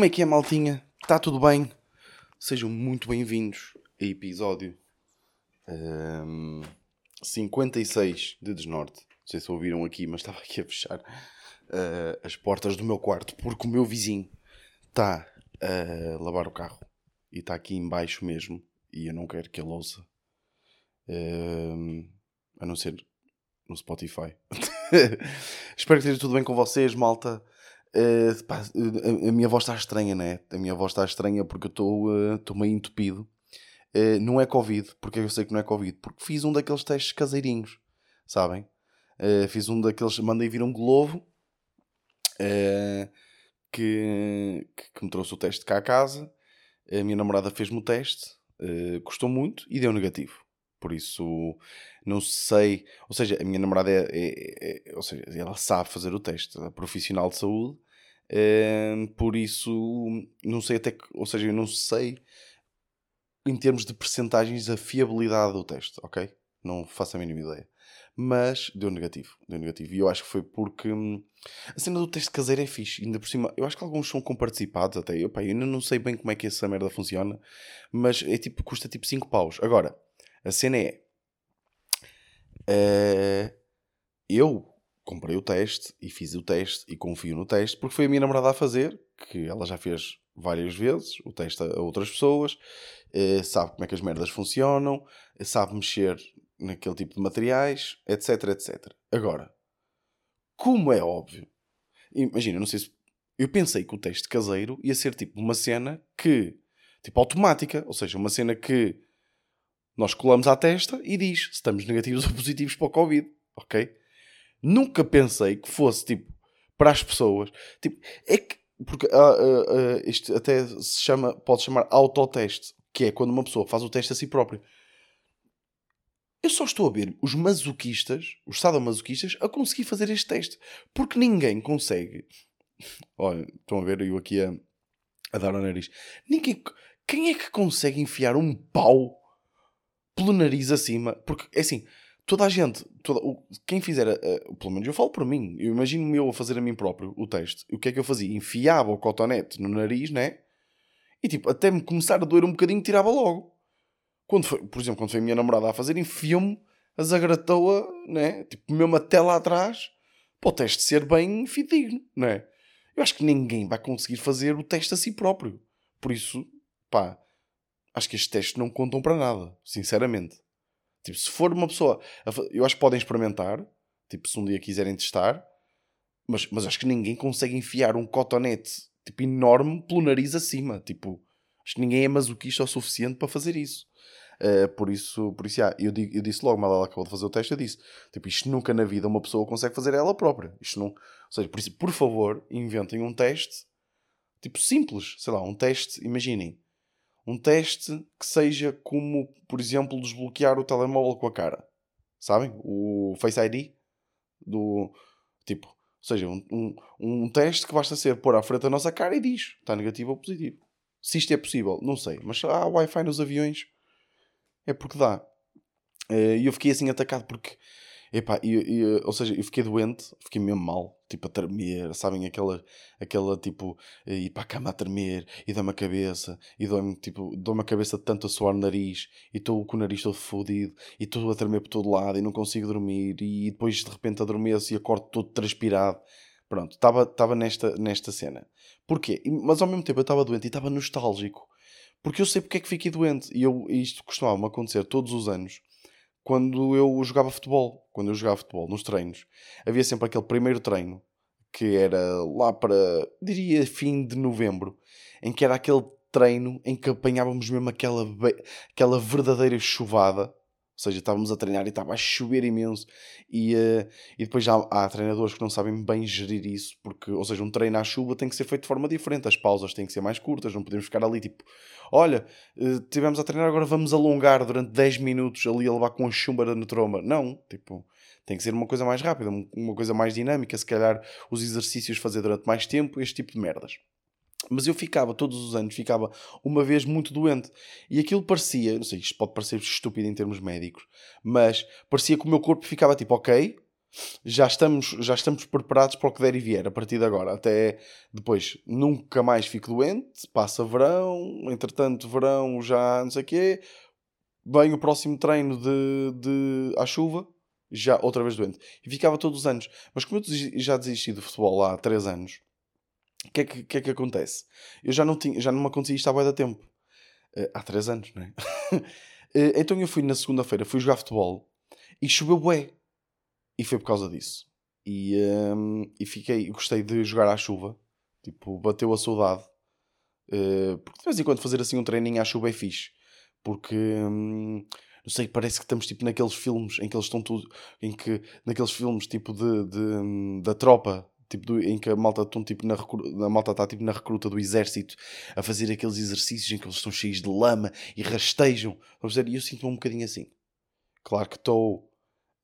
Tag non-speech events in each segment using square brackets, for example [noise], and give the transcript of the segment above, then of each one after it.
Como é que é, maltinha? Está tudo bem? Sejam muito bem-vindos a episódio ehm, 56 de Desnorte. Não sei se ouviram aqui, mas estava aqui a fechar eh, as portas do meu quarto porque o meu vizinho está a lavar o carro e está aqui embaixo mesmo e eu não quero que ele ouça. Ehm, a não ser no Spotify. [laughs] Espero que esteja tudo bem com vocês, malta. Uh, pá, a, a minha voz está estranha, né? A minha voz está estranha porque eu estou uh, meio entupido. Uh, não é Covid, porque eu sei que não é Covid, porque fiz um daqueles testes caseirinhos, sabem? Uh, fiz um daqueles, mandei vir um globo que, que, me trouxe o teste cá a casa. A minha namorada fez-me o teste, custou muito e deu negativo. Por isso, não sei. Ou seja, a minha namorada é, é, é ou seja, ela sabe fazer o teste, é profissional de saúde. É, por isso, não sei até que. Ou seja, eu não sei em termos de percentagens a fiabilidade do teste, ok? Não faço a mínima ideia. Mas deu negativo, deu negativo. E eu acho que foi porque hum, a cena do teste caseiro é fixe. Ainda por cima, eu acho que alguns são comparticipados até. Eu, pá, eu ainda não sei bem como é que essa merda funciona, mas é tipo, custa tipo 5 paus. Agora, a cena é. Uh, eu comprei o teste e fiz o teste e confio no teste porque foi a minha namorada a fazer, que ela já fez várias vezes o teste a outras pessoas, uh, sabe como é que as merdas funcionam, sabe mexer naquele tipo de materiais, etc, etc. Agora, como é óbvio, imagina, não sei se. Eu pensei que o teste caseiro ia ser tipo uma cena que. tipo automática, ou seja, uma cena que nós colamos à testa e diz se estamos negativos [laughs] ou positivos para o Covid, ok? Nunca pensei que fosse tipo para as pessoas. Tipo, é que porque uh, uh, uh, isto até se chama, pode chamar autoteste, que é quando uma pessoa faz o teste a si próprio. Eu só estou a ver os masoquistas, os sadomasoquistas, a conseguir fazer este teste. Porque ninguém consegue. [laughs] Olha, estão a ver eu aqui a, a dar ao nariz. Ninguém. Quem é que consegue enfiar um pau pelo nariz acima, porque é assim, toda a gente, toda, o, quem fizer, uh, pelo menos eu falo por mim, eu imagino-me eu a fazer a mim próprio o teste, o que é que eu fazia? Enfiava o cotonete no nariz, né? E tipo, até me começar a doer um bocadinho, tirava logo. Quando foi, por exemplo, quando foi a minha namorada a fazer, enfiou-me a zagratoa, né? Tipo, mesmo até lá atrás, para o teste ser bem fidedigno, né? Eu acho que ninguém vai conseguir fazer o teste a si próprio. Por isso, pá, acho que estes testes não contam para nada, sinceramente. Tipo, se for uma pessoa. Eu acho que podem experimentar, tipo, se um dia quiserem testar, mas, mas acho que ninguém consegue enfiar um cotonete tipo, enorme pelo nariz acima. Tipo, acho que ninguém é masoquista o suficiente para fazer isso. Uh, por isso, por isso eu, digo, eu disse logo, mas ela acabou de fazer o teste, eu disse: tipo, isto nunca na vida uma pessoa consegue fazer ela própria. Isto não. Ou seja, por isso, por favor, inventem um teste tipo simples, sei lá, um teste, imaginem um teste que seja como, por exemplo, desbloquear o telemóvel com a cara. Sabem? O Face ID do tipo, ou seja, um, um, um teste que basta ser pôr à frente da nossa cara e diz está negativo ou positivo. Se isto é possível, não sei, mas há Wi-Fi nos aviões é porque dá. Eh, e eu fiquei assim atacado porque Epá, e, e, ou seja, eu fiquei doente, fiquei mesmo mal, tipo a tremer, sabem? Aquela, aquela tipo, ir para a cama a tremer e dá-me a cabeça, e dou-me tipo, dou-me a cabeça tanto a suar o nariz, e estou com o nariz todo fodido, e estou a tremer por todo lado, e não consigo dormir, e depois de repente adormeço e acordo todo transpirado. Pronto, estava nesta, nesta cena. Porquê? Mas ao mesmo tempo eu estava doente e estava nostálgico. Porque eu sei porque é que fiquei doente. E eu, isto costumava-me acontecer todos os anos quando eu jogava futebol. Quando eu jogava futebol, nos treinos. Havia sempre aquele primeiro treino, que era lá para, diria, fim de novembro, em que era aquele treino em que apanhávamos mesmo aquela, aquela verdadeira chuvada. Ou seja, estávamos a treinar e estava a chover imenso. E, uh, e depois já há, há treinadores que não sabem bem gerir isso, porque, ou seja, um treino à chuva tem que ser feito de forma diferente. As pausas têm que ser mais curtas, não podemos ficar ali tipo olha, uh, tivemos a treinar, agora vamos alongar durante 10 minutos ali a levar com a chumba na tromba. Não, tipo, tem que ser uma coisa mais rápida, uma coisa mais dinâmica, se calhar os exercícios fazer durante mais tempo, este tipo de merdas. Mas eu ficava, todos os anos, ficava uma vez muito doente. E aquilo parecia, não sei, isto pode parecer estúpido em termos médicos, mas parecia que o meu corpo ficava tipo, ok, já estamos, já estamos preparados para o que der e vier a partir de agora. Até depois, nunca mais fico doente. Passa verão, entretanto, verão já não sei o quê. Vem o próximo treino de, de, à chuva, já outra vez doente. E ficava todos os anos. Mas como eu já desisti do futebol há 3 anos, o que, é que, que, é que acontece? Eu já não, tinha, já não me acontecia isto há bué da tempo. Uh, há 3 anos, não é? uh, [laughs] então eu fui na segunda-feira, fui jogar futebol e choveu bué. E foi por causa disso. E, um, e fiquei, gostei de jogar à chuva. Tipo, bateu a saudade. Uh, porque de vez em quando fazer assim um treininho à chuva é fixe. Porque, um, não sei, parece que estamos tipo naqueles filmes em que eles estão tudo. Em que, naqueles filmes tipo de, de hum, da tropa tipo do, em que a malta estão tipo na, a malta está tipo na recruta do exército a fazer aqueles exercícios em que eles estão cheios de lama e rastejam. Vamos dizer, eu sinto-me um bocadinho assim. Claro que estou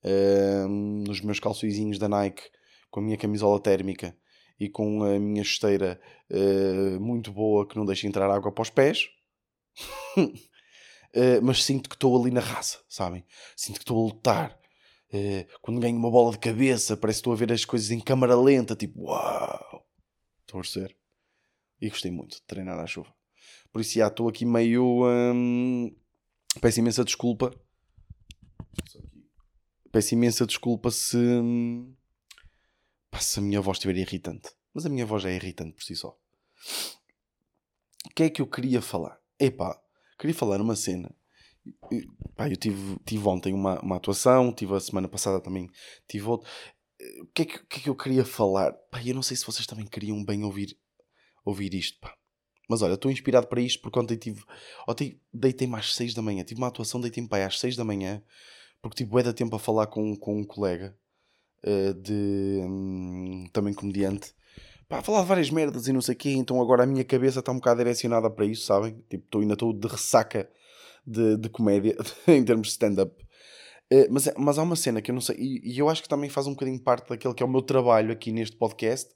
uh, nos meus calçõezinhos da Nike com a minha camisola térmica e com a minha esteira uh, muito boa que não deixa entrar água para os pés. uh, [laughs] mas sinto que estou ali na raça, sabem? Sinto que estou a lutar Uh, quando ganho uma bola de cabeça, parece que estou a ver as coisas em câmara lenta, tipo, uau, estou a ser. E gostei muito de treinar à chuva. Por isso, já estou aqui meio. Hum, peço imensa desculpa. Peço imensa desculpa se. Hum, se a minha voz estiver irritante. Mas a minha voz é irritante por si só. O que é que eu queria falar? Epá, queria falar uma cena pá, eu tive, tive ontem uma, uma atuação, tive a semana passada também, tive outro. O que, é que, que, é que eu queria falar? Pá, eu não sei se vocês também queriam bem ouvir, ouvir isto, pá. Mas olha, estou inspirado para isto porque ontem tive. Ontem deitei-me às 6 da manhã. Tive uma atuação, deitei-me para às 6 da manhã porque tive bué da tempo a falar com, com um colega uh, de. Um, também comediante. Pá, falar de várias merdas e não sei o quê. Então agora a minha cabeça está um bocado direcionada para isso, sabem? Tipo, estou ainda estou de ressaca de, de comédia [laughs] em termos de stand-up. Uh, mas, mas há uma cena que eu não sei, e, e, eu acho que também faz um bocadinho parte daquele que é o meu trabalho aqui neste podcast,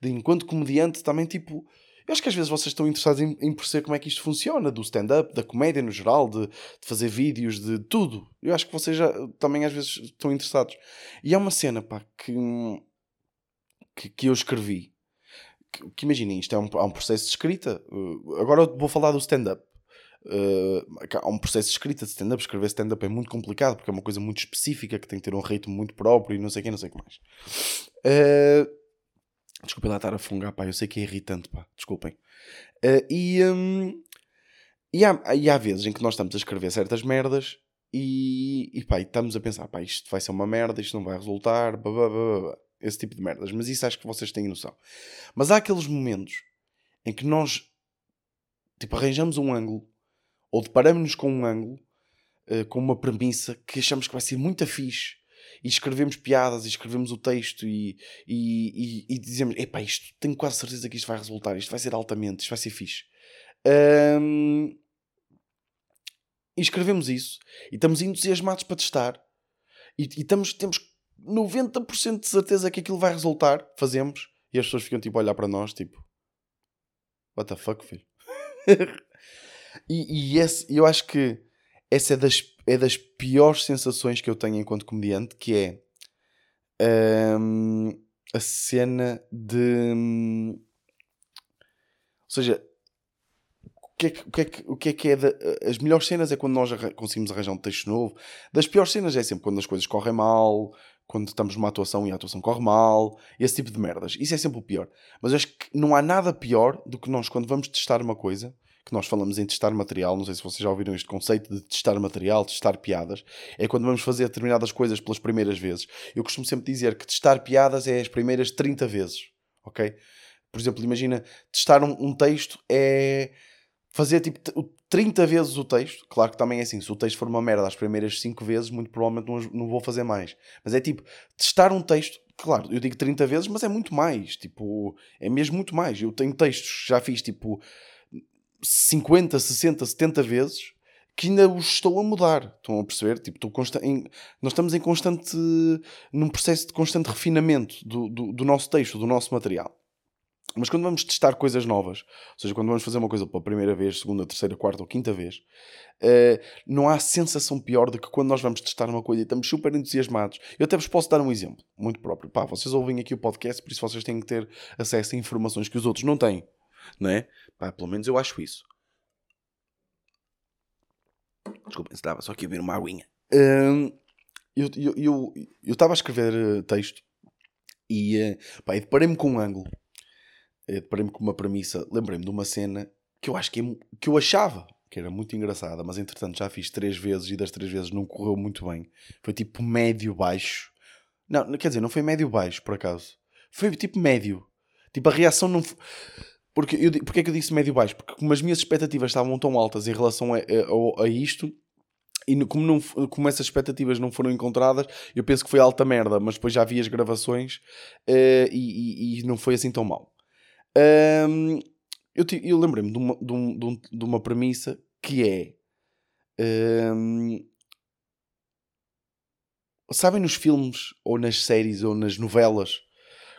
de enquanto comediante também tipo. Eu acho que às vezes vocês estão interessados em, em perceber como é que isto funciona, do stand-up, da comédia no geral, de, de, fazer vídeos, de tudo. Eu acho que vocês já, também às vezes estão interessados. E há uma cena, pá, que, que, que eu escrevi. Que, que imaginem, isto é um, um processo de escrita. Uh, agora eu vou falar do stand-up. Uh, há um processo de escrita de stand-up. Escrever stand-up é muito complicado porque é uma coisa muito específica que tem que ter um ritmo muito próprio e não sei o que, não sei o que mais. Uh, desculpem lá estar a fungar, pá. Eu sei que é irritante, pá. Desculpem. Uh, e, um, e, há, e há vezes em que nós estamos a escrever certas merdas e, e pá, e estamos a pensar, pá, isto vai ser uma merda, isto não vai resultar, blá, blá, blá, blá, esse tipo de merdas. Mas isso acho que vocês têm noção. Mas há aqueles momentos em que nós tipo, arranjamos um ângulo ou deparamos-nos com um ângulo, uh, com uma premissa que achamos que vai ser muito fixe e escrevemos piadas e escrevemos o texto e, e, e, e dizemos: epá, isto tenho quase certeza que isto vai resultar, isto vai ser altamente, isto vai ser fixe. Um, e escrevemos isso e estamos entusiasmados para testar e, e estamos, temos 90% de certeza que aquilo vai resultar. Fazemos e as pessoas ficam tipo a olhar para nós, tipo, what the fuck, filho. [laughs] E, e esse, eu acho que essa é das, é das piores sensações que eu tenho enquanto comediante, que é um, a cena de. Ou seja, o que, é que, o, que é que, o que é que é de, as melhores cenas é quando nós conseguimos arranjar um texto novo. Das piores cenas é sempre quando as coisas correm mal, quando estamos numa atuação e a atuação corre mal, esse tipo de merdas. Isso é sempre o pior. Mas acho que não há nada pior do que nós, quando vamos testar uma coisa, que nós falamos em testar material, não sei se vocês já ouviram este conceito de testar material, testar piadas, é quando vamos fazer determinadas coisas pelas primeiras vezes. Eu costumo sempre dizer que testar piadas é as primeiras 30 vezes, ok? Por exemplo, imagina, testar um, um texto é fazer tipo 30 vezes o texto. Claro que também é assim, se o texto for uma merda as primeiras 5 vezes, muito provavelmente não, não vou fazer mais. Mas é tipo, testar um texto, claro, eu digo 30 vezes, mas é muito mais. Tipo, é mesmo muito mais. Eu tenho textos, já fiz tipo 50, 60, 70 vezes que ainda os estou a mudar. Estão a perceber? Tipo, estou em, nós estamos em constante. num processo de constante refinamento do, do, do, nosso texto, do nosso material. Mas quando vamos testar coisas novas, ou seja, quando vamos fazer uma coisa pela primeira vez, segunda, terceira, quarta ou quinta vez, uh, não há sensação pior do que quando nós vamos testar uma coisa e estamos super entusiasmados. Eu até vos posso dar um exemplo muito próprio. Pá, vocês ouvem aqui o podcast, por isso vocês têm que ter acesso a informações que os outros não têm, não é? Pá, pelo menos eu acho isso. Desculpem, estava só aqui a ver uma aguinha. Uh, eu estava eu, eu, eu a escrever uh, texto e, uh, pá, e deparei-me com um ângulo eh, deparei-me com uma premissa, lembrei-me de uma cena que eu acho que, é, que eu achava que era muito engraçada, mas entretanto já fiz três vezes e das três vezes não correu muito bem. Foi tipo médio-baixo. Não, quer dizer, não foi médio-baixo por acaso. Foi tipo médio. Tipo, a reação não foi. Porque, eu, porque é que eu disse médio-baixo? Porque como as minhas expectativas estavam tão altas em relação a, a, a isto, e como, não, como essas expectativas não foram encontradas, eu penso que foi alta merda, mas depois já vi as gravações uh, e, e, e, não foi assim tão mal. Um, eu, eu lembrei-me de uma, de, um, de, uma premissa que é. Um, sabem nos filmes, ou nas séries, ou nas novelas,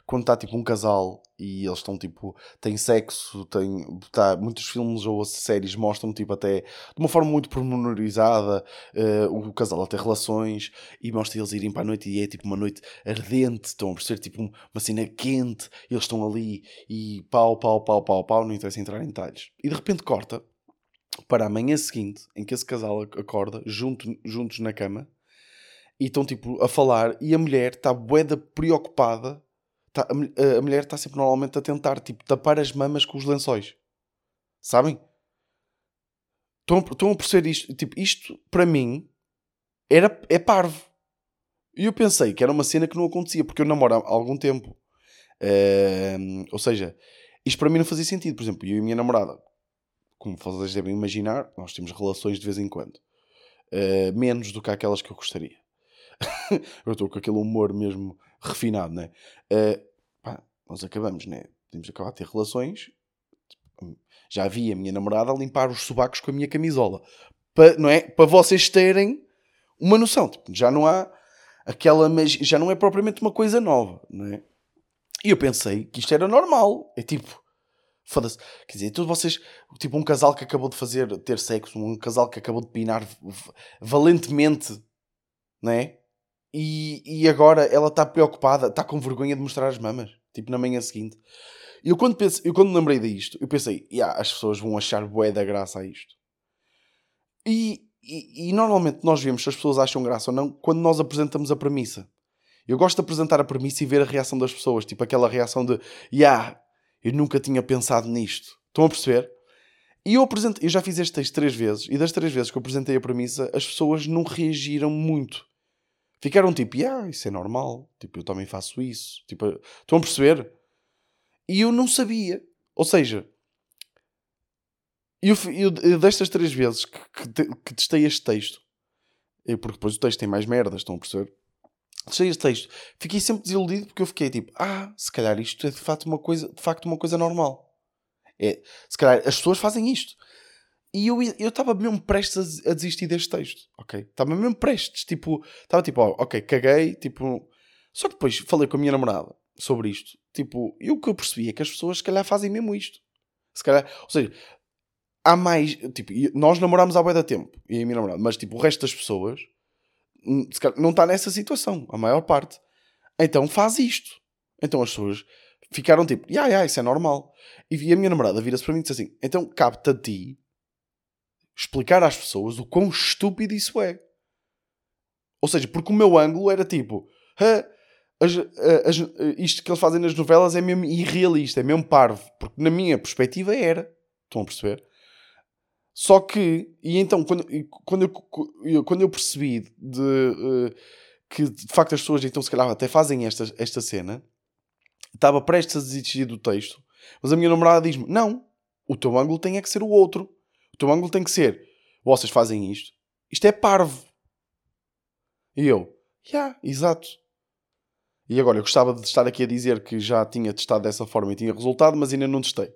quando está tipo um casal e eles estão tipo, têm sexo, têm, tá, muitos filmes ou séries mostram tipo até de uma forma muito pormenorizada uh, o casal a ter relações e mostra eles irem para a noite e é tipo uma noite ardente, estão a perceber tipo uma cena quente, eles estão ali e pau, pau, pau, pau, pau, não interessa entrar em detalhes. E de repente corta para a manhã seguinte em que esse casal acorda junto, juntos na cama e estão tipo a falar e a mulher está boeda preocupada Tá, a, a, mulher está sempre normalmente a tentar tipo, tapar as mamas com os lençóis. Sabem? Estão, a perceber isto? Tipo, isto para mim era, é parvo. E eu pensei que era uma cena que não acontecia, porque eu namoro há algum tempo. Uh, ou seja, isto para mim não fazia sentido. Por exemplo, eu e a minha namorada, como vocês devem imaginar, nós temos relações de vez em quando. Uh, menos do que aquelas que eu gostaria. [laughs] eu estou com aquele humor mesmo refinado, né? Uh, pá, nós acabamos, né? Podemos acabar de ter relações. Já vi a minha namorada a limpar os sobacos com a minha camisola. Para, não é? Para vocês terem uma noção. Tipo, já não há aquela magia, já não é propriamente uma coisa nova, não é? E eu pensei que isto era normal. É tipo, foda-se. Quer dizer, todos vocês, tipo um casal que acabou de fazer, ter sexo, um casal que acabou de pinar valentemente, não é? E, e agora ela está preocupada, está com vergonha de mostrar as mamas, tipo na manhã seguinte. E eu quando, penso, eu quando lembrei disto, eu pensei, yeah, as pessoas vão achar bué da graça a isto. E, e, e, normalmente nós vemos se as pessoas acham graça ou não quando nós apresentamos a premissa. Eu gosto de apresentar a premissa e ver a reação das pessoas, tipo aquela reação de, yeah, eu nunca tinha pensado nisto. Estão a perceber? E eu apresento, eu já fiz este texto três vezes, e das três vezes que eu apresentei a premissa, as pessoas não reagiram muito. Ficaram tipo, ah, isso é normal, tipo, eu também faço isso. Tipo, estão a perceber? E eu não sabia. Ou seja, eu, eu, eu destas três vezes que, que, que testei este texto, porque depois o texto tem mais merdas, estão a perceber? Testei este texto, fiquei sempre desiludido porque eu fiquei tipo, ah, se calhar isto é de facto uma coisa, de facto uma coisa normal. É, se calhar as pessoas fazem isto. E eu estava mesmo prestes a, desistir deste texto, ok? Estava mesmo prestes, tipo, estava tipo, ó, ok, caguei, tipo... Só que depois falei com a minha namorada sobre isto, tipo, e o que eu percebi é que as pessoas se calhar fazem mesmo isto. Se calhar, ou seja, há mais, tipo, nós namoramos há bué da tempo, e a minha namorada, mas tipo, o resto das pessoas hum, calhar, não está nessa situação, a maior parte. Então faz isto. Então as pessoas ficaram tipo, yeah, yeah, isso é normal. E a minha namorada vira-se para mim e diz assim, então cabe-te a ti explicar às pessoas o quão estúpido isso é. Ou seja, porque o meu ângulo era tipo, as, as, isto que eles fazem nas novelas é mesmo irrealista, é mesmo parvo. Porque na minha perspectiva era. Estão a perceber? Só que, e então, quando, quando, eu, quando eu percebi de, uh, que de facto as pessoas então se calhar até fazem esta, esta cena, estava prestes a desistir do texto, mas a minha namorada diz-me: Não, o teu ângulo tem é que ser o outro. O teu ângulo tem que ser: vocês fazem isto, isto é parvo. E eu, já, yeah, exato. E agora, eu gostava de estar aqui a dizer que já tinha testado dessa forma e tinha resultado, mas ainda não testei.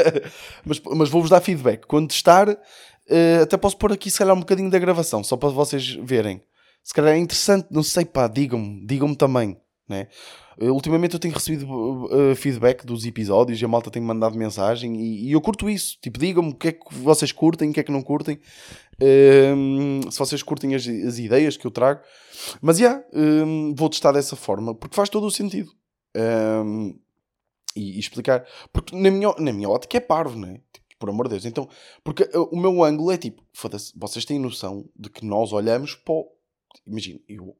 [laughs] mas mas vou-vos dar feedback. Quando testar, uh, até posso pôr aqui, se calhar, um bocadinho da gravação, só para vocês verem. Se calhar é interessante, não sei, pá, digam-me, digam-me também. Né? Ultimamente eu tenho recebido uh, feedback dos episódios e a malta tem mandado mensagem e, e eu curto isso. Tipo, digam-me o que é que vocês curtem, o que é que não curtem. Uh, se vocês curtem as, as, ideias que eu trago. Mas, já, yeah, vou testar dessa forma porque faz todo o sentido. E, e, explicar. Porque na minha, na minha ótica é parvo, né? Tipo, por amor de Deus. Então, porque o meu ângulo é tipo, foda-se, vocês têm noção de que nós olhamos para o... Imagina, eu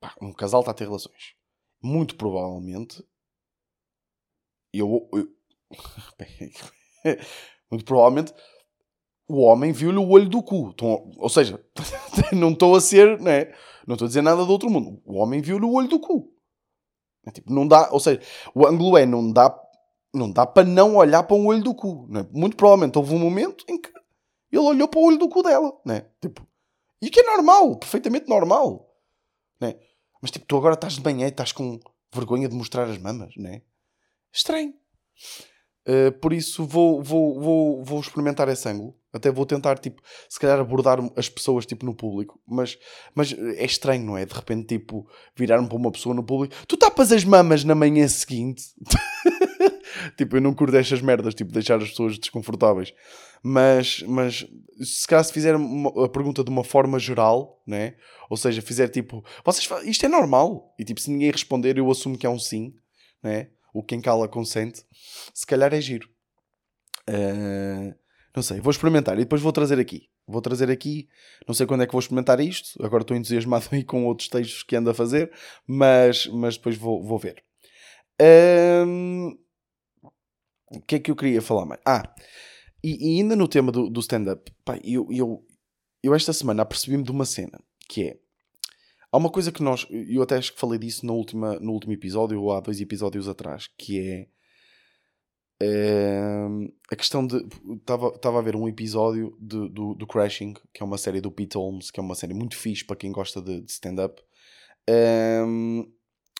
pá, um casal está a ter relações. Muito provavelmente, eu, eu [laughs] muito provavelmente o homem viu-lhe o olho do cu. Então, ou seja, [laughs] não estou a ser, né? não estou a dizer nada do outro mundo. O homem viu-lhe o olho do cu. É tipo, não dá, ou seja, o ângulo é, não dá, não dá para não olhar para um olho do cu. Né? Muito provavelmente houve um momento em que ele olhou para o olho do cu dela, né? Tipo, e que é normal, perfeitamente normal, né? Mas tipo, tu agora estás de banheiro e estás com vergonha de mostrar as mamas, não é? Estranho. Uh, por isso vou, vou, vou, vou experimentar esse ângulo. Até vou tentar, tipo, se calhar abordar as pessoas, tipo, no público. Mas, mas é estranho, não é? De repente, tipo, virar-me para uma pessoa no público. Tu tapas as mamas na manhã seguinte? [laughs] tipo, eu não curto estas merdas, tipo, deixar as pessoas desconfortáveis. Mas, mas se calhar se fizer uma, a pergunta de uma forma geral, né? Ou seja, fizer tipo, vocês isto é normal. E tipo, se ninguém responder, eu assumo que é um sim, né? O quem cala consente. Se calhar é giro. Uh, não sei, vou experimentar e depois vou trazer aqui. Vou trazer aqui, não sei quando é que vou experimentar isto. Agora estou entusiasmado [laughs] aí com outros textos que ando a fazer, mas, mas depois vou, vou ver. Um, o que é que eu queria falar mais? Ah, e, e ainda no tema do, do stand-up, eu, eu, eu esta semana apercebi-me de uma cena que é. Há uma coisa que nós. Eu até acho que falei disso no, última, no último episódio, ou há dois episódios atrás, que é. é a questão de. Estava a ver um episódio de, do, do Crashing, que é uma série do Pete Holmes, que é uma série muito fixe para quem gosta de, de stand-up. Um,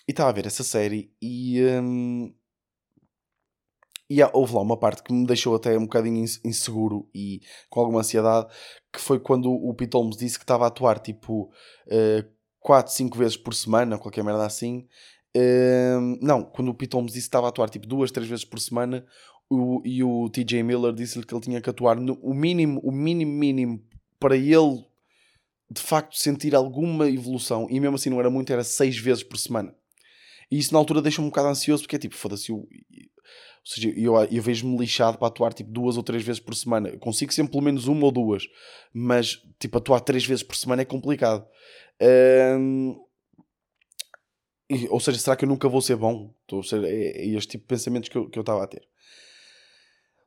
e estava a ver essa série e. Um, e houve lá uma parte que me deixou até um bocadinho inseguro e com alguma ansiedade, que foi quando o Pete Holmes disse que estava a atuar tipo uh, 4, 5 vezes por semana, qualquer merda assim. Uh, não, quando o Pete Holmes disse que estava a atuar tipo 2, 3 vezes por semana, o, e o TJ Miller disse-lhe que ele tinha que atuar no, o mínimo, o mínimo, mínimo para ele de facto sentir alguma evolução, e mesmo assim não era muito, era 6 vezes por semana. E isso na altura deixa-me um bocado ansioso, porque é tipo, foda-se, eu, ou seja, eu, eu vejo-me lixado para atuar tipo duas ou três vezes por semana. Eu consigo sempre pelo menos uma ou duas, mas tipo atuar três vezes por semana é complicado. Ou seja, será que eu nunca vou ser bom? Ou é, é este tipo de pensamentos que eu estava a ter.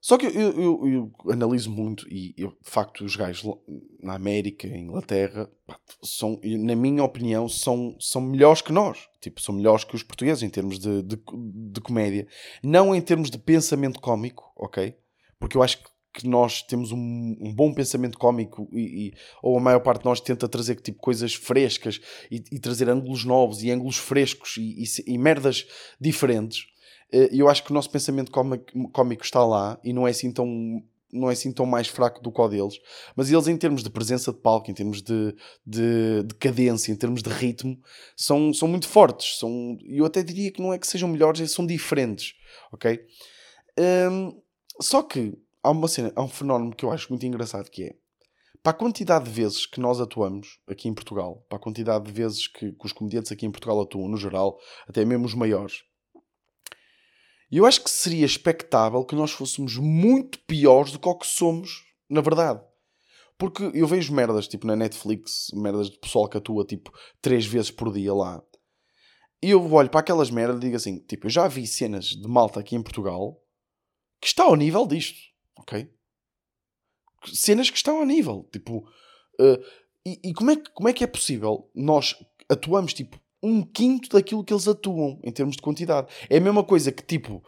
Só que eu, eu, eu, analiso muito e eu, de facto os gajos na América, em Inglaterra, são, na minha opinião, são, são melhores que nós. Tipo, são melhores que os portugueses em termos de, de, de comédia. Não em termos de pensamento cómico, ok? Porque eu acho que nós temos um, um bom pensamento cómico e, e, ou a maior parte de nós tenta trazer tipo, coisas frescas e, e trazer ângulos novos e ângulos frescos e merdas diferentes eh, eu acho que o nosso pensamento cómico está lá e não é assim tão não é assim tão mais fraco do que o deles, mas eles em termos de presença de palco, em termos de, de, de cadência, em termos de ritmo, são, são muito fortes. São, eu até diria que não é que sejam melhores, são diferentes, ok? Um, só que há uma cena, há um fenómeno que eu acho muito engraçado que é para a quantidade de vezes que nós atuamos aqui em Portugal, para a quantidade de vezes que, que os comediantes aqui em Portugal atuam, no geral, até mesmo os maiores, e eu acho que seria expectável que nós fôssemos muito piores do que o que somos, na verdade. Porque eu vejo merdas, tipo, na Netflix, merdas de pessoal que atua, tipo, três vezes por dia lá. E eu olho para aquelas merdas e digo assim, tipo, eu já vi cenas de malta aqui em Portugal que está ao nível disto, ok? Cenas que estão ao nível, tipo... Uh, e, e como, é que, como é que é possível nós atuamos, tipo, um quinto daquilo que eles atuam em termos de quantidade. É a mesma coisa que, tipo,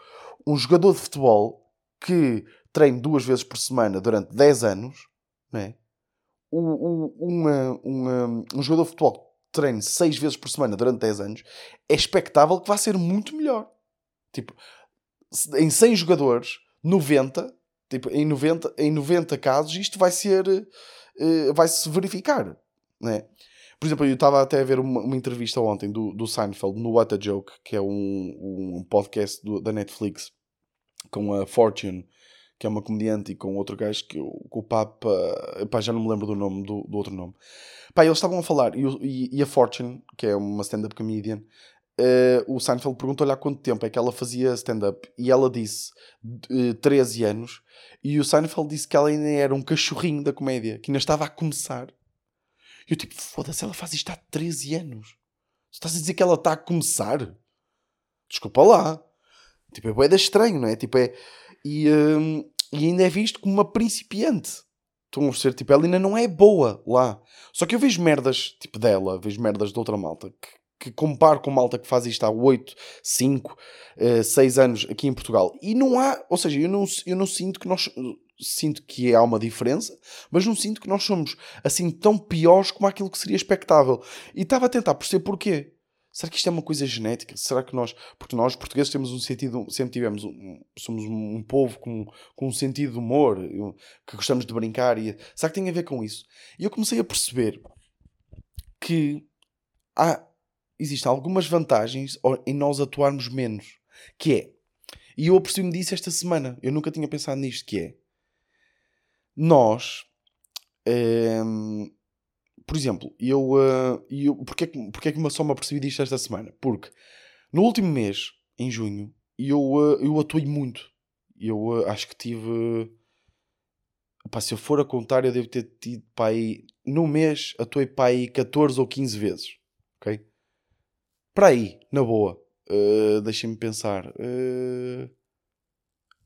um jogador de futebol que treina duas vezes por semana durante 10 anos, né? O, o, uma, uma, um jogador de futebol que treine 6 vezes por semana durante 10 anos, é expectável que vá ser muito melhor. Tipo, em 100 jogadores, 90, tipo, em 90, em 90 casos, isto vai ser, uh, vai se verificar, né? Por exemplo, eu estava até a ver uma, uma entrevista ontem do, do Seinfeld no What a Joke, que é um, um podcast do, da Netflix com a Fortune, que é uma comediante, e com outro gajo que o, Papa. Pá, já não me lembro do nome, do, do outro nome. Pá, eles estavam a falar, e, e, e a Fortune, que é uma stand-up comedian, uh, o Seinfeld perguntou-lhe há quanto tempo é que ela fazia stand-up, e ela disse uh, 13 anos, e o Seinfeld disse que ela ainda era um cachorrinho da comédia, que ainda estava a começar. E eu tipo, foda-se, ela faz isto há 13 anos. Estás a dizer que ela está a começar? Desculpa lá. Tipo, é boeda estranho, não é? Tipo, é... E, hum, e ainda é visto como uma principiante. Estão a ser, tipo, ela ainda não é boa lá. Só que eu vejo merdas, tipo, dela, vejo merdas de outra malta, que, que comparo com malta que faz isto há 8, 5, 6 anos aqui em Portugal. E não há, ou seja, eu não, eu não sinto que nós, sinto que há uma diferença, mas não sinto que nós somos assim tão piores como aquilo que seria expectável. E estava a tentar perceber porquê. Será que isto é uma coisa genética? Será que nós, porque nós portugueses temos um sentido, sempre tivemos, um, somos um povo com, com um sentido de humor, que gostamos de brincar, e será que tem a ver com isso? E eu comecei a perceber que há, existem algumas vantagens em nós atuarmos menos, que é, e eu apercebi-me disso esta semana, eu nunca tinha pensado nisto, que é, nós, um, por exemplo, eu, uh, eu porque, é que, porque é que só me apercebi disto esta semana? Porque no último mês, em junho, eu, uh, eu atuei muito. Eu uh, acho que tive. Pá, se eu for a contar, eu devo ter tido para aí. No mês, atuei para aí 14 ou 15 vezes. Ok? Para aí, na boa. Uh, Deixem-me pensar. Uh,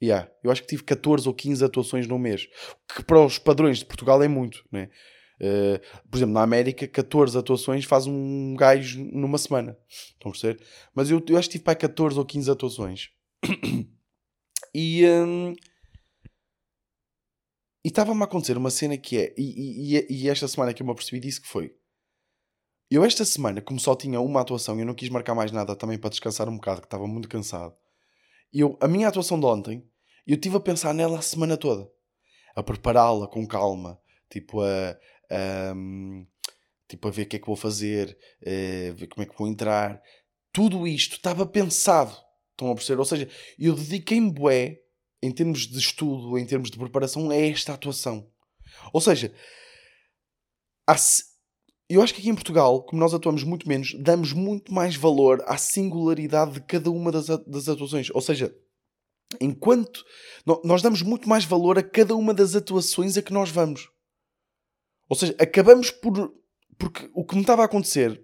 Yeah, eu acho que tive 14 ou 15 atuações no mês, que para os padrões de Portugal é muito, né? Uh, por exemplo, na América, 14 atuações faz um gajo numa semana. Estão a perceber? Mas eu, eu acho que tive para 14 ou 15 atuações. [coughs] e. Um, e estava-me a acontecer uma cena que é. E, e, e, esta semana que eu me apercebi disso que foi. Eu esta semana, como só tinha uma atuação, eu não quis marcar mais nada também para descansar um bocado, que estava muito cansado. Eu, a minha atuação de ontem, eu estive a pensar nela a semana toda. A prepará-la com calma. Tipo, a, a, tipo, a ver o que é que vou fazer, a ver como é que vou entrar. Tudo isto estava pensado. Estão a perceber? Ou seja, eu dediquei-me bué, em termos de estudo, em termos de preparação, a esta atuação. Ou seja, eu acho que aqui em Portugal, como nós atuamos muito menos, damos muito mais valor à singularidade de cada uma das, atuações. Ou seja, enquanto nós damos muito mais valor a cada uma das atuações a que nós vamos. Ou seja, acabamos por. Porque o que me estava a acontecer,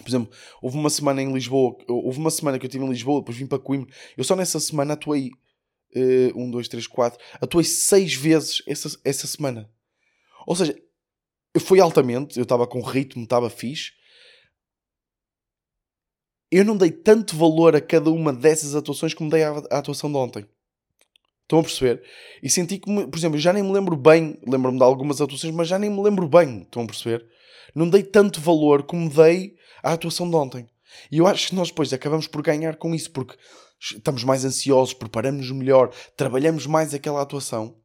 por exemplo, houve uma semana em Lisboa, houve uma semana que eu estive em Lisboa, depois vim para Coimbra, eu só nessa semana atuei. Uh, um, dois, três, quatro. Atuei seis vezes essa, essa semana. Ou seja, foi altamente, eu estava com ritmo, estava fixe. Eu não dei tanto valor a cada uma dessas atuações como dei à, à atuação de ontem. Estão a perceber? E senti que, por exemplo, já nem me lembro bem, lembro-me de algumas atuações, mas já nem me lembro bem. Estão a perceber? Não dei tanto valor como dei à atuação de ontem. E eu acho que nós depois acabamos por ganhar com isso, porque estamos mais ansiosos, preparamos-nos melhor, trabalhamos mais aquela atuação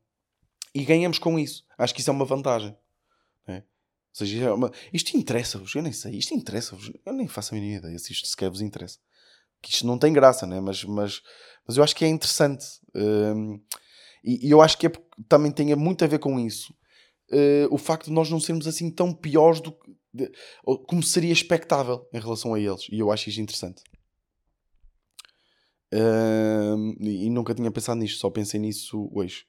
e ganhamos com isso. Acho que isso é uma vantagem. Ou seja, é uma... isto interessa-vos, eu nem sei, isto interessa-vos, eu nem faço a mínima ideia se isto sequer vos interessa. Que isto não tem graça, né? mas, mas, mas eu acho que é interessante. Um, e, e, eu acho que é, também tem muito a ver com isso. Uh, o facto de nós não sermos assim tão piores do que, de, como seria expectável em relação a eles. E eu acho isso interessante. Um, e, e nunca tinha pensado nisto, só pensei nisso hoje.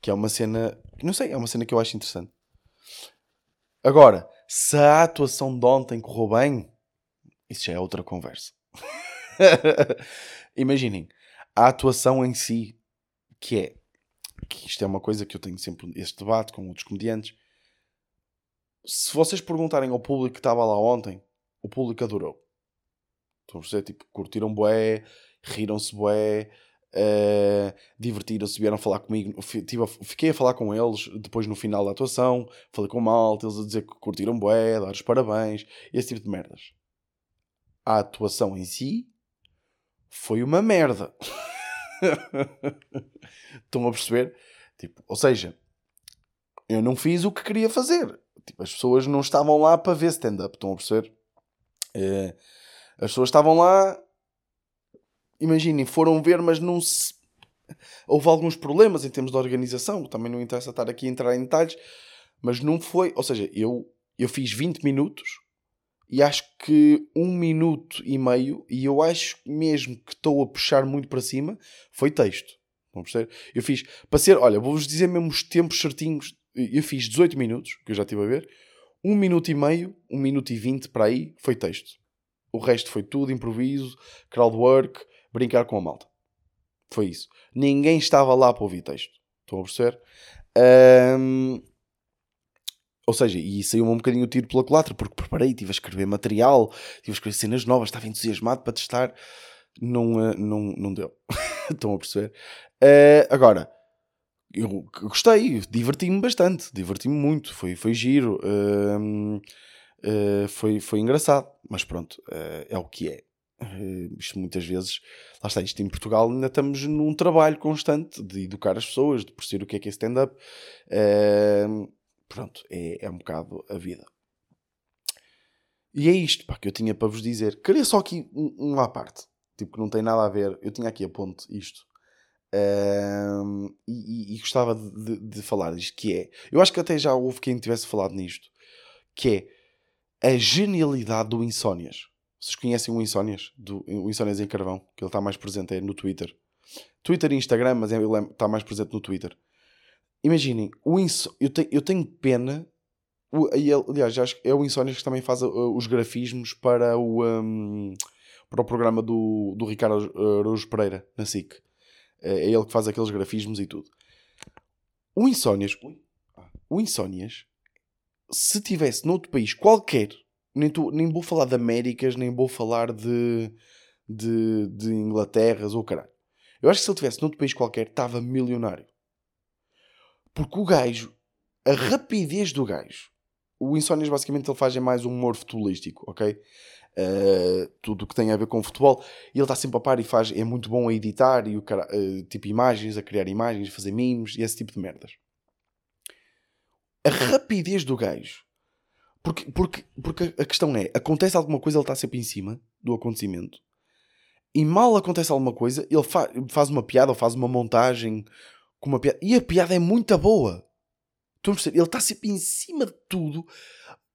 Que é uma cena, não sei, é uma cena que eu acho interessante. Agora, se a atuação de ontem correu bem, isso já é outra conversa. [laughs] Imaginem, a atuação em si, que é, que isto é uma coisa que eu tenho sempre este debate com outros comediantes. Se vocês perguntarem ao público que estava lá ontem, o público adorou. Estão a perceber? Tipo, curtiram bué, riram-se bué, Uh, divertiram-se, vieram falar comigo. fiquei a falar com eles depois no final da atuação. Falei com malta, eles a dizer que curtiram bué, dar os parabéns, esse tipo de merdas. A atuação em si foi uma merda. [laughs] Estão a perceber? Tipo, ou seja, eu não fiz o que queria fazer. Tipo, as pessoas não estavam lá para ver stand-up, estão a perceber? Uh, as pessoas estavam lá, imaginem, foram ver, mas não se. Houve alguns problemas em termos de organização, também não interessa estar aqui a entrar em detalhes, mas não foi. Ou seja, eu, eu fiz 20 minutos e acho que um minuto e meio, e eu acho mesmo que estou a puxar muito para cima, foi texto. Eu fiz, para ser, olha, vou-vos dizer mesmo os tempos certinhos. Eu fiz 18 minutos, que eu já estive a ver. Um minuto e meio, um minuto e vinte para aí, foi texto. O resto foi tudo improviso, crowdwork, brincar com a malta. Foi isso. Ninguém estava lá para ouvir texto. Estão a perceber? Um, ou seja, e saiu-me um bocadinho o tiro pela culatra, porque preparei, estive a escrever material, estive a escrever cenas novas, estava entusiasmado para testar. Não, eh, não, não deu. [laughs] Estão a perceber? Uh, agora, eu gostei, diverti-me bastante, diverti-me muito, foi, foi giro, uh, uh, foi, foi engraçado, mas pronto, é o que é. Isto muitas vezes, lá está, isto em Portugal ainda estamos num trabalho constante de educar as pessoas, de perceber o que é que é stand-up. Uh, pronto, é, é um bocado a vida. E é isto pá, que eu tinha para vos dizer. Queria só aqui uma à parte, tipo que não tem nada a ver. Eu tinha aqui a ponte isto. Um, e, e, e, gostava de, de, de, falar disto, que é... Eu acho que até já houve quem tivesse falado nisto. Que é a genialidade do Insónias. Vocês conhecem o Insónias? Do, o Insónias em Carvão, que ele está mais presente é no Twitter. Twitter e Instagram, mas ele é, está mais presente no Twitter. Imaginem, o inso... eu, te... eu tenho pena. O... Aliás, acho que é o Insónias que também faz uh, os grafismos para o, um... para o programa do, do Ricardo Araújo Pereira, na SIC. É, é ele que faz aqueles grafismos e tudo. O Insónias. O Insónias, se tivesse noutro país qualquer, nem, tu, nem vou falar de Américas, nem vou falar de, de, de Inglaterras ou caralho. Eu acho que se ele tivesse noutro país qualquer, estava milionário. Porque o gajo, a rapidez do gajo, o Insónias basicamente ele faz é mais um humor futebolístico, ok? Uh, tudo o que tem a ver com futebol. E ele está sempre a par e faz, é muito bom a editar e o cara, uh, tipo imagens, a criar imagens, fazer memes e esse tipo de merdas. A rapidez do gajo. Porque, porque, porque a questão é, acontece alguma coisa, ele está sempre em cima do acontecimento. E mal acontece alguma coisa, ele fa faz uma piada ou faz uma montagem com uma piada. E a piada é muito boa. Estão a perceber? Ele está sempre em cima de tudo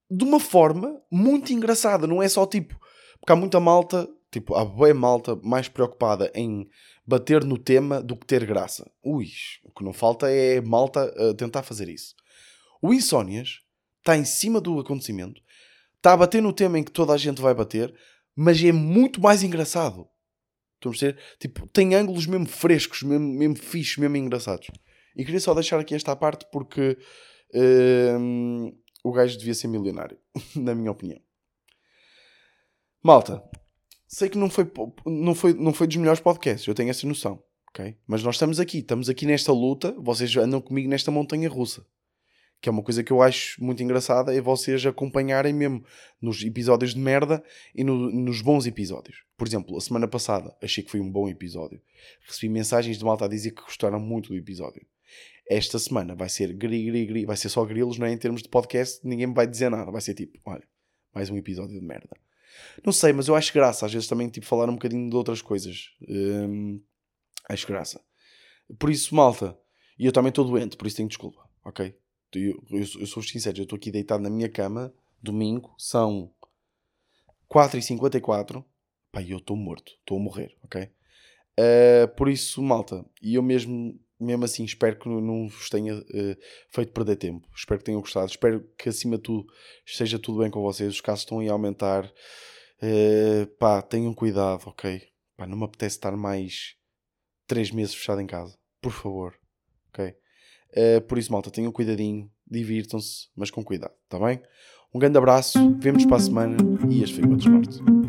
de uma forma muito engraçada. Não é só tipo. Porque há muita malta, tipo, há boa malta mais preocupada em bater no tema do que ter graça. Ui, o que não falta é malta a tentar fazer isso. O Insónias está em cima do acontecimento, está a bater no tema em que toda a gente vai bater, mas é muito mais engraçado. Estão a perceber? Tipo, tem ângulos mesmo frescos, mesmo, mesmo fixos, mesmo engraçados. E queria só deixar aqui esta parte porque hum, o gajo devia ser milionário, [laughs] na minha opinião. Malta, sei que não foi, não, foi, não foi dos melhores podcasts, eu tenho essa noção, ok? Mas nós estamos aqui, estamos aqui nesta luta, vocês andam comigo nesta montanha russa que é uma coisa que eu acho muito engraçada, é vocês acompanharem mesmo nos episódios de merda e no, nos bons episódios. Por exemplo, a semana passada achei que foi um bom episódio. Recebi mensagens de malta a dizer que gostaram muito do episódio. Esta semana vai ser gri, gri, gri, vai ser só grilos, não é? Em termos de podcast, ninguém me vai dizer nada. Vai ser tipo, olha, mais um episódio de merda. Não sei, mas eu acho graça. Às vezes também, tipo, falar um bocadinho de outras coisas. Hum, acho graça. Por isso, malta, e eu também estou doente, por isso tenho desculpa, ok? Eu, eu, sou sincero, eu estou aqui deitado na minha cama, domingo, são 4h54, pá, eu estou morto, estou a morrer, ok? Uh, por isso, malta, e eu mesmo, mesmo assim, espero que não vos tenha uh, feito perder tempo, espero que tenham gostado, espero que acima de tudo esteja tudo bem com vocês, os casos estão a aumentar, uh, pá, tenham cuidado, ok? Pá, não me apetece estar mais 3 meses fechado em casa, por favor? Uh, por isso, malta, tenham cuidadinho, divirtam-se, mas com cuidado, está bem? Um grande abraço, vemos para a semana e este foi o Morte.